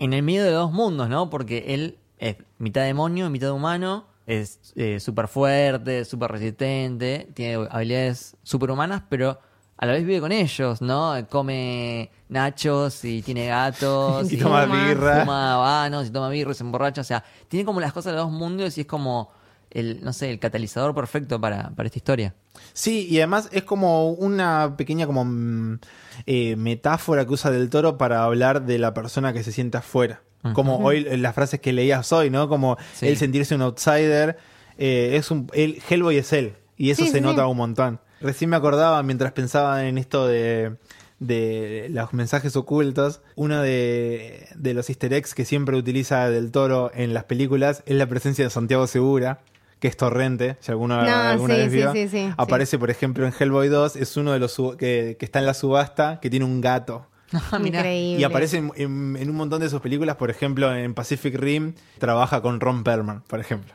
en el medio de dos mundos, ¿no? Porque él es mitad demonio, mitad humano, es súper fuerte, súper resistente, tiene habilidades superhumanas, pero a la vez vive con ellos, ¿no? Come nachos y tiene gatos. Y toma birra. Fuma habanos y toma birra y se emborracha. O sea, tiene como las cosas de los dos mundos y es como el, no sé, el catalizador perfecto para, para esta historia. Sí, y además es como una pequeña como mm, eh, metáfora que usa del toro para hablar de la persona que se siente afuera. Como hoy eh, las frases que leías hoy, ¿no? Como Sí. él sentirse un outsider. eh, es un, él, Hellboy es él. Y eso Sí, se sí, nota un montón. Recién me acordaba mientras pensaba en esto de, de los mensajes ocultos, uno de, de los easter eggs que siempre utiliza Del Toro en las películas es la presencia de Santiago Segura, que es Torrente, si alguno No, alguna sí, vez vio. sí, sí, Aparece, por ejemplo, en Hellboy 2, es uno de los que está en la subasta, que tiene un gato. Ah. Increíble. Y aparece en, en- en un montón de sus películas, por ejemplo, en Pacific Rim, trabaja con Ron Perlman, por ejemplo.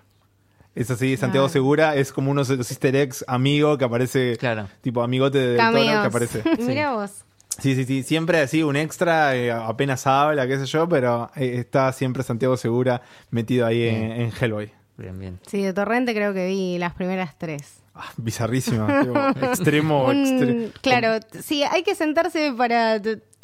Es así, Santiago Ah. Segura es como uno de los easter eggs amigo que aparece, Claro. tipo amigote de Cameos. que aparece. Mira vos. Sí, sí, sí, siempre así, un extra, eh, apenas habla, qué sé yo, pero eh, está siempre Santiago Segura metido ahí en, en Hellboy. Bien, bien. Sí, de Torrente creo que vi las primeras tres. Ah, bizarrísimo, tipo, extremo, Un- claro, sí, hay que sentarse para...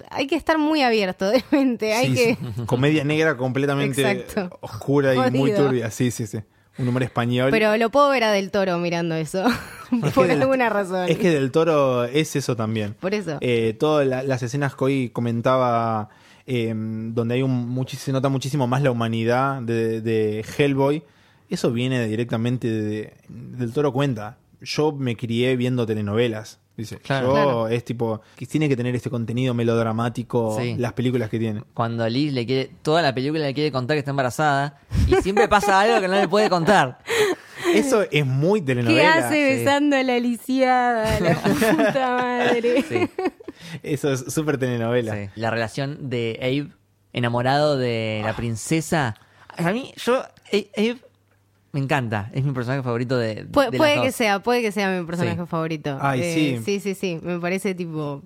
Hay que estar muy abierto de mente, hay Sí, que... sí. Comedia negra completamente Exacto. oscura y muy turbia, sí, sí, sí. Un humor español. Pero lo puedo ver a Del Toro mirando eso, por que del- alguna razón. Es que Del Toro es eso también. Por eso. Eh, todas la- las escenas que hoy comentaba, eh, donde hay un se nota muchísimo más la humanidad de, de Hellboy, eso viene directamente de, Del Toro cuenta. Yo me crié viendo telenovelas. Dice, Claro. yo Claro. es tipo, que tiene que tener este contenido melodramático, Sí. las películas que tiene. Cuando Liz le quiere, toda la película le quiere contar que está embarazada y siempre pasa algo que no le puede contar. Eso es muy ¿Qué telenovela. hace sí. besando a la lisiada? La puta madre. Sí, Eso es súper telenovela. sí. La relación de Abe enamorado de la princesa. A mí, yo, Abe me encanta. Es mi personaje favorito de, Pu- de puede las que dos. sea, puede que sea mi personaje Sí. favorito. Ay, Eh, sí. Sí, sí, sí. Me parece tipo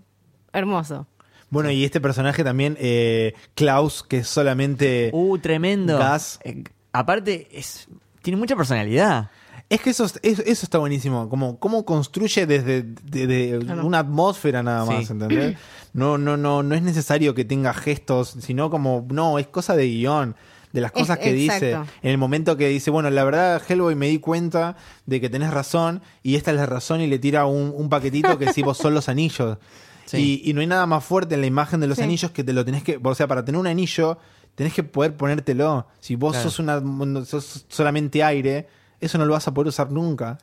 hermoso. Bueno, y este personaje también, eh, Klaus, que es solamente... Uh, tremendo. Gas. Eh, aparte, es, tiene mucha personalidad. Es que eso, es- eso, eso está buenísimo, como cómo construye desde de- de una atmósfera nada más, Sí. ¿entendés? No, no, no, no es necesario que tenga gestos, sino como, no, es cosa de guion, de las cosas Es- que dice. En el momento que dice, bueno, la verdad, Hellboy, me di cuenta de que tenés razón, y esta es la razón, y le tira un, un paquetito que si vos son los anillos. Sí. Y, y no hay nada más fuerte en la imagen de los Sí. anillos que te lo tenés que, o sea, para tener un anillo, tenés que poder ponértelo. Si vos Claro. sos una sos solamente aire, eso no lo vas a poder usar nunca.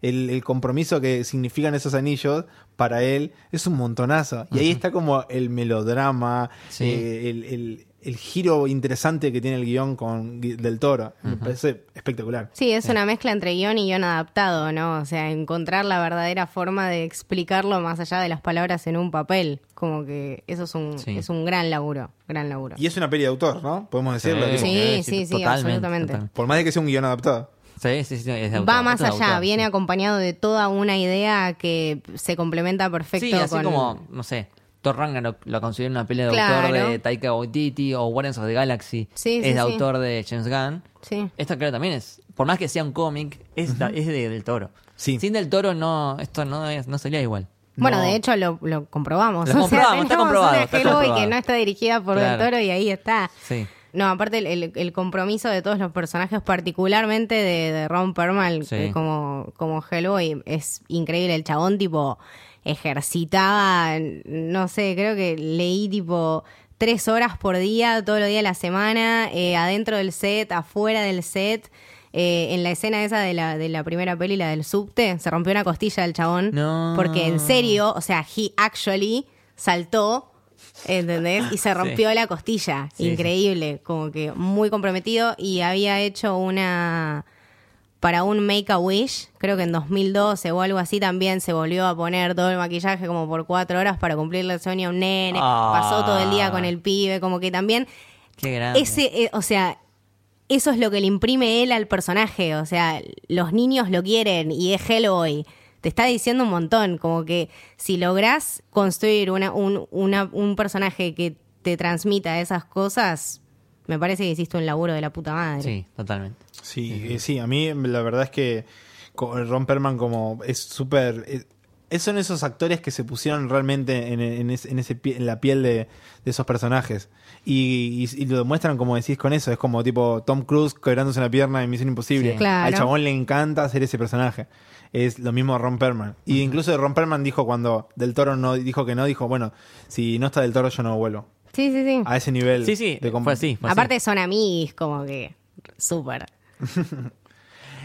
El, el compromiso que significan esos anillos para él es un montonazo. Y ahí está como el melodrama, Sí. eh, el, el- el giro interesante que tiene el guion con del Toro. Me parece espectacular. Sí, es una mezcla entre guion y guion adaptado, ¿no? O sea, encontrar la verdadera forma de explicarlo más allá de las palabras en un papel. Como que eso es un, Sí. es un gran laburo, gran laburo. Y es una peli de autor, ¿no? Podemos decirlo. Sí. Sí, sí, sí, totalmente, absolutamente. totalmente. Por más de que sea un guion adaptado. Sí, sí, sí. es de autor, Va más es allá, autor, viene sí. acompañado de toda una idea que se complementa perfecto Sí, así con... como, no sé, Thor Ragnarok lo considero una pelea de Claro. autor de Taika Waititi o Guardians of the Galaxy Sí, es sí, de sí. autor de James Gunn. Sí. Esta creo también es, por más que sea un cómic, es, da- es de, del Toro. Sí. Sin del Toro no, esto no es, no sería igual. Bueno, No. de hecho lo, lo comprobamos. Lo O sea, comprobamos, está comprobado, una está Hellboy comprobado. que no está dirigida por Claro. Del Toro y ahí está. Sí. No, aparte el, el- el compromiso de todos los personajes, particularmente de, de Ron Perlman Sí. eh, como, como Hellboy, es increíble. El chabón tipo ejercitaba, no sé, creo que leí tipo tres horas por día, todos los días de la semana, eh, adentro del set, afuera del set. Eh, en la escena esa de la, de la primera peli, la del subte, se rompió una costilla del chabón. No. Porque en serio, o sea, he actually saltó, ¿entendés? Y se rompió la costilla. Sí, Increíble, como que muy comprometido. Y había hecho una. Para un Make a Wish, creo que en 2012 o algo así, también se volvió a poner todo el maquillaje como por cuatro horas para cumplirle el sueño a un nene. Ah. Pasó todo el día con el pibe, como que también Qué grande. ese, eh, o sea, eso es lo que le imprime él al personaje. O sea, los niños lo quieren y es Hellboy. Te está diciendo un montón. Como que si lográs construir una, un, una- un personaje que te transmita esas cosas, me parece que hiciste un laburo de la puta madre. Sí, totalmente. Sí, eh, sí, a mí la verdad es que Ron Perlman como es súper... eh, es- son esos actores que se pusieron realmente en, en ese- en ese pie- en la piel de, de esos personajes. Y, y- y lo demuestran, como decís, con eso. Es como tipo Tom Cruise quebrándose una pierna en Misión Imposible. Sí. Claro. Al chabón le encanta hacer ese personaje. Es lo mismo Ron Perlman. Y incluso Ron Perlman dijo cuando Del Toro no dijo que no, dijo, bueno, si no está Del Toro yo no vuelvo. Sí, sí, sí. A ese nivel. Sí, sí, de comp- fue así. fue así. Aparte son amigos, como que súper.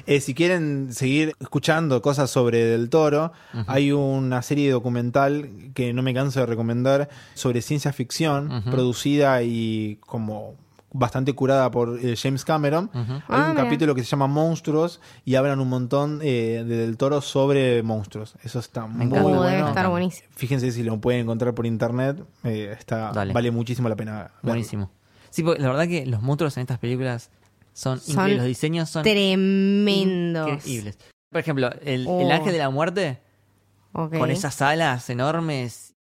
Eh, si quieren seguir escuchando cosas sobre Del Toro, hay una serie documental que no me canso de recomendar sobre ciencia ficción, producida y como bastante curada por eh, James Cameron. Hay Ah, un mira. capítulo que se llama Monstruos y hablan un montón eh, de Del Toro sobre monstruos. Eso está muy bueno. debe estar buenísimo. Fíjense si lo pueden encontrar por internet, eh, está Dale. vale muchísimo la pena. verlo. Buenísimo. Sí, porque la verdad que los monstruos en estas películas son, Son increíbles. Los diseños son Tremendos. increíbles. Por ejemplo, el, Oh. el ángel de la muerte, con esas alas enormes.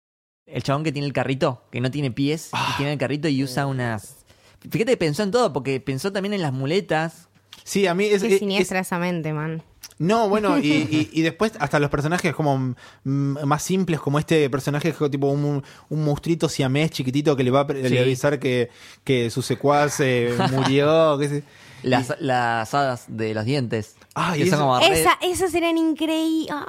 El chabón que tiene el carrito, que no tiene pies, Ah. y tiene el carrito y usa unas. Fíjate que pensó en todo, porque pensó también en las muletas. Sí, a mí es, Qué es- siniestra esa mente, man. No, bueno, y, y- y después hasta los personajes como mm, más simples, como este personaje que es tipo un, un monstruito siamés chiquitito que le va a, Sí. avisar que, que su secuaz eh, murió. qué sé- Las, las hadas de los dientes. Ay, que son eso- como Esa, esas eran increíbles. Ah,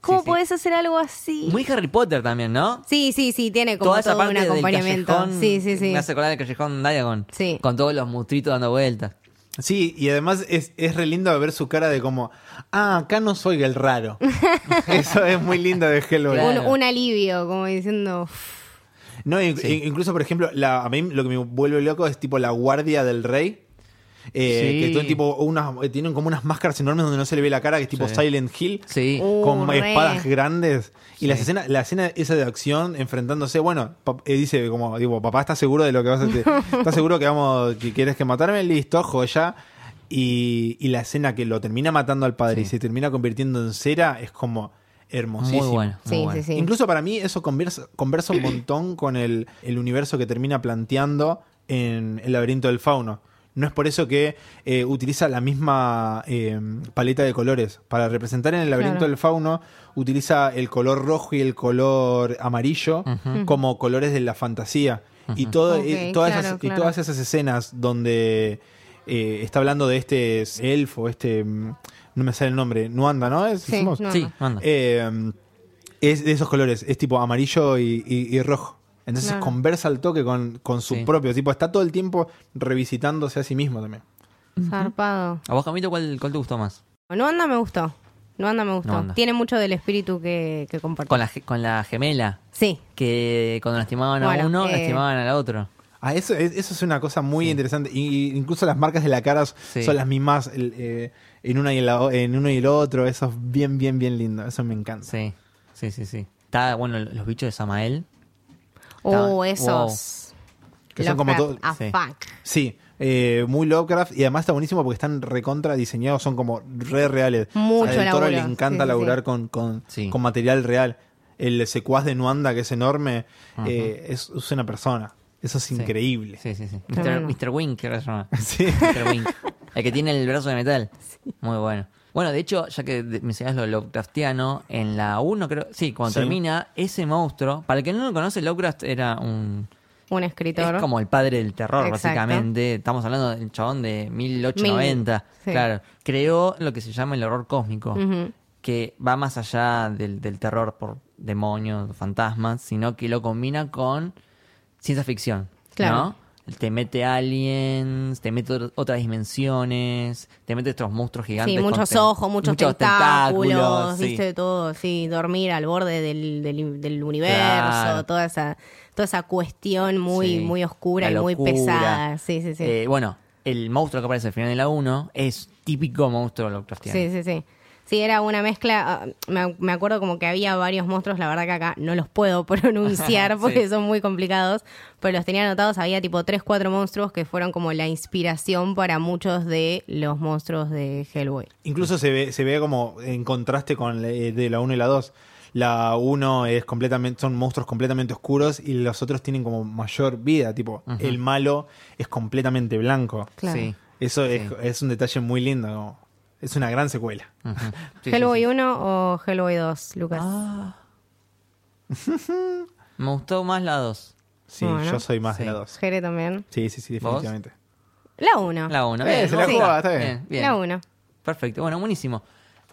¿Cómo Sí, sí. podés hacer algo así? Muy Harry Potter también, ¿no? Sí, sí, sí, tiene como Toda esa todo parte un del acompañamiento. callejón, sí, sí, sí. Me hace acordar del callejón Diagon. Sí. Con todos los monstruitos dando vueltas. Sí, y además es, es re lindo ver su cara de como, ah, acá no soy el raro. Eso es muy lindo de Hellboy. Claro. Un, un alivio, como diciendo. "Uf". No, in- Sí. incluso, por ejemplo, la, a mí lo que me vuelve loco es tipo la guardia del rey. eh, Sí. Que tipo unas, eh, tienen como unas máscaras enormes donde no se le ve la cara, que es tipo Sí. Silent Hill. Sí. Uh, con re. espadas grandes. Y Sí. las escenas, la escena esa de acción enfrentándose, bueno, pap- eh, dice como, digo, papá, ¿estás seguro de lo que vas a hacer? ¿Estás seguro que vamos, que quieres que matarme? Listo, joya. Y, y la escena que lo termina matando al padre y se termina convirtiendo en cera es como hermosísimo. Muy bueno. muy Sí, bueno. sí, sí. Incluso para mí eso conversa, conversa un montón con el, el universo que termina planteando en el laberinto del fauno. No es por eso que eh, utiliza la misma eh, paleta de colores. Para representar en el laberinto Claro. del fauno, utiliza el color rojo y el color amarillo como colores de la fantasía. Y, todo, eh, todas, claro, esas, y todas esas escenas donde eh, está hablando de este elfo, este... No me sale el nombre, Nuanda, ¿no? ¿Es- Sí, no. Sí. Eh, es de esos colores, es tipo amarillo y, y- y rojo. Entonces Claro. conversa al toque con, con su Sí. propio, tipo, está todo el tiempo revisitándose a sí mismo también. Zarpado. ¿A vos, Camito, cuál, cuál te gustó más? No anda, me gustó. No anda, me gustó. No anda. Tiene mucho del espíritu que, que comparte. Con la, con la gemela, Sí. que cuando lastimaban a Bueno, uno, eh, lastimaban al otro. Ah, eso, es- eso es una cosa muy interesante. Y, incluso las marcas de la cara Sí. son las mismas el, eh, en, una y la en uno y el otro. Eso es bien, bien, bien lindo. Eso me encanta. Sí, sí, sí, sí. Está, bueno, los bichos de Samael. Oh, Está- esos. Que son como todo- a sí. fuck. Sí, eh, muy Lovecraft y además está buenísimo porque están recontra diseñados, son como re reales. Mucho A Del Toro le encanta sí, laburar sí. Con, con, Sí. con material real. El secuaz de Nuanda, que es enorme, eh, es, es una persona. Eso es increíble. Sí, sí, sí. Mr. Wink, que se llama. Sí. Mr. Wink. El que tiene el brazo de metal. Muy bueno. Bueno, de hecho, ya que mencionas lo Lovecraftiano, en la 1 creo, sí, cuando Sí. termina, ese monstruo, para el que no lo conoce, Lovecraft era un... Un escritor. Es como el padre del terror, Exacto. básicamente. Estamos hablando del chabón de 1890. Mil, sí. Claro. Creó lo que se llama el horror cósmico, que va más allá del, del terror por demonios, fantasmas, sino que lo combina con ciencia ficción. Claro. ¿no? Te mete aliens, te mete otras dimensiones, te mete estos monstruos gigantes. Sí, muchos ojos, muchos, tentáculos, tentáculos, sí. viste de todo, sí, dormir al borde del, del, del universo, Claro. toda esa toda esa cuestión muy Sí. muy oscura y muy pesada. Sí, sí, sí. Eh, bueno, el monstruo que aparece al final de la 1 es típico monstruo Lovecraftiano. Sí, sí, sí. Sí, era una mezcla. ah, Me, me acuerdo como que había varios monstruos, la verdad que acá no los puedo pronunciar porque Sí. son muy complicados, pero los tenía anotados. Había tipo 3, 4 monstruos que fueron como la inspiración para muchos de los monstruos de Hellboy. Incluso se ve, se ve como en contraste con la- eh, de la 1 y la 2. La 1 es completamente, son monstruos completamente oscuros y los otros tienen como mayor vida. Tipo, el malo es completamente blanco. Claro. Sí. Eso es, Sí. es un detalle muy lindo. Es una gran secuela. Ujú. Sí, sí, ¿Hellboy sí. 1 o Hellboy 2, Lucas? Ah. Me gustó más la 2. Sí, Bueno. yo soy más de Sí. la 2. Jere también. Sí, sí, sí, ¿Vos? definitivamente. La 1. La 1. Eh, se la jugaba, está bien. bien. La 1. Perfecto, bueno, buenísimo.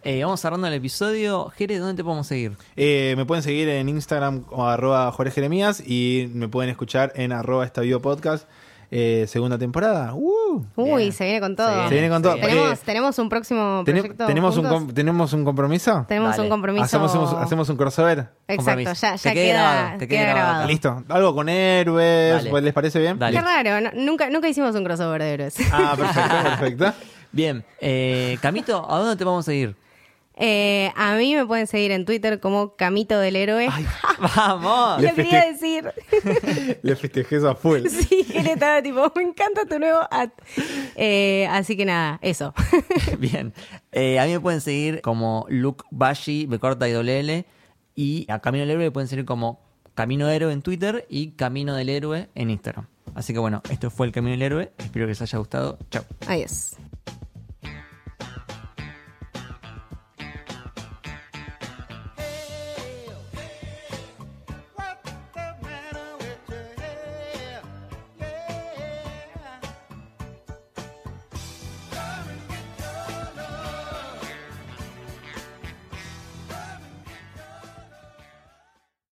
Eh, vamos cerrando el episodio. Jere, ¿dónde te podemos seguir? Eh, me pueden seguir en Instagram o arroba Jorge Jeremías y me pueden escuchar en arroba esta Video podcast eh, segunda temporada. ¡Uh! Uy, se viene con todo. Se viene con todo. Tenemos, Eh, tenemos un próximo proyecto. ¿tenemos, un, com- ¿Tenemos un compromiso? Tenemos Dale. un compromiso. Hacemos, hacemos, hacemos un crossover. Exacto, compromiso. ya, ya quede queda, grabado, que quede queda grabado. grabado. Listo. Algo con héroes. Dale. pues, ¿Les parece bien? Dale. Qué raro, no- nunca, nunca hicimos un crossover de héroes. Ah, perfecto, perfecto. Bien, eh, Camito, ¿a dónde te vamos a ir? Eh, a mí me pueden seguir en Twitter como Camito del Héroe. ¡Vamos! Lo Le quería decir. Le festejé a full. Sí, él estaba tipo, me encanta tu nuevo ad. Eh, así que nada, eso. Bien. Eh, a mí me pueden seguir como Luke Bashi, me corta y doble L. Y a Camino del Héroe me pueden seguir como Camino Héroe en Twitter y Camino del Héroe en Instagram. Así que bueno, esto fue el Camino del Héroe. Espero que les haya gustado. Chao. Adiós.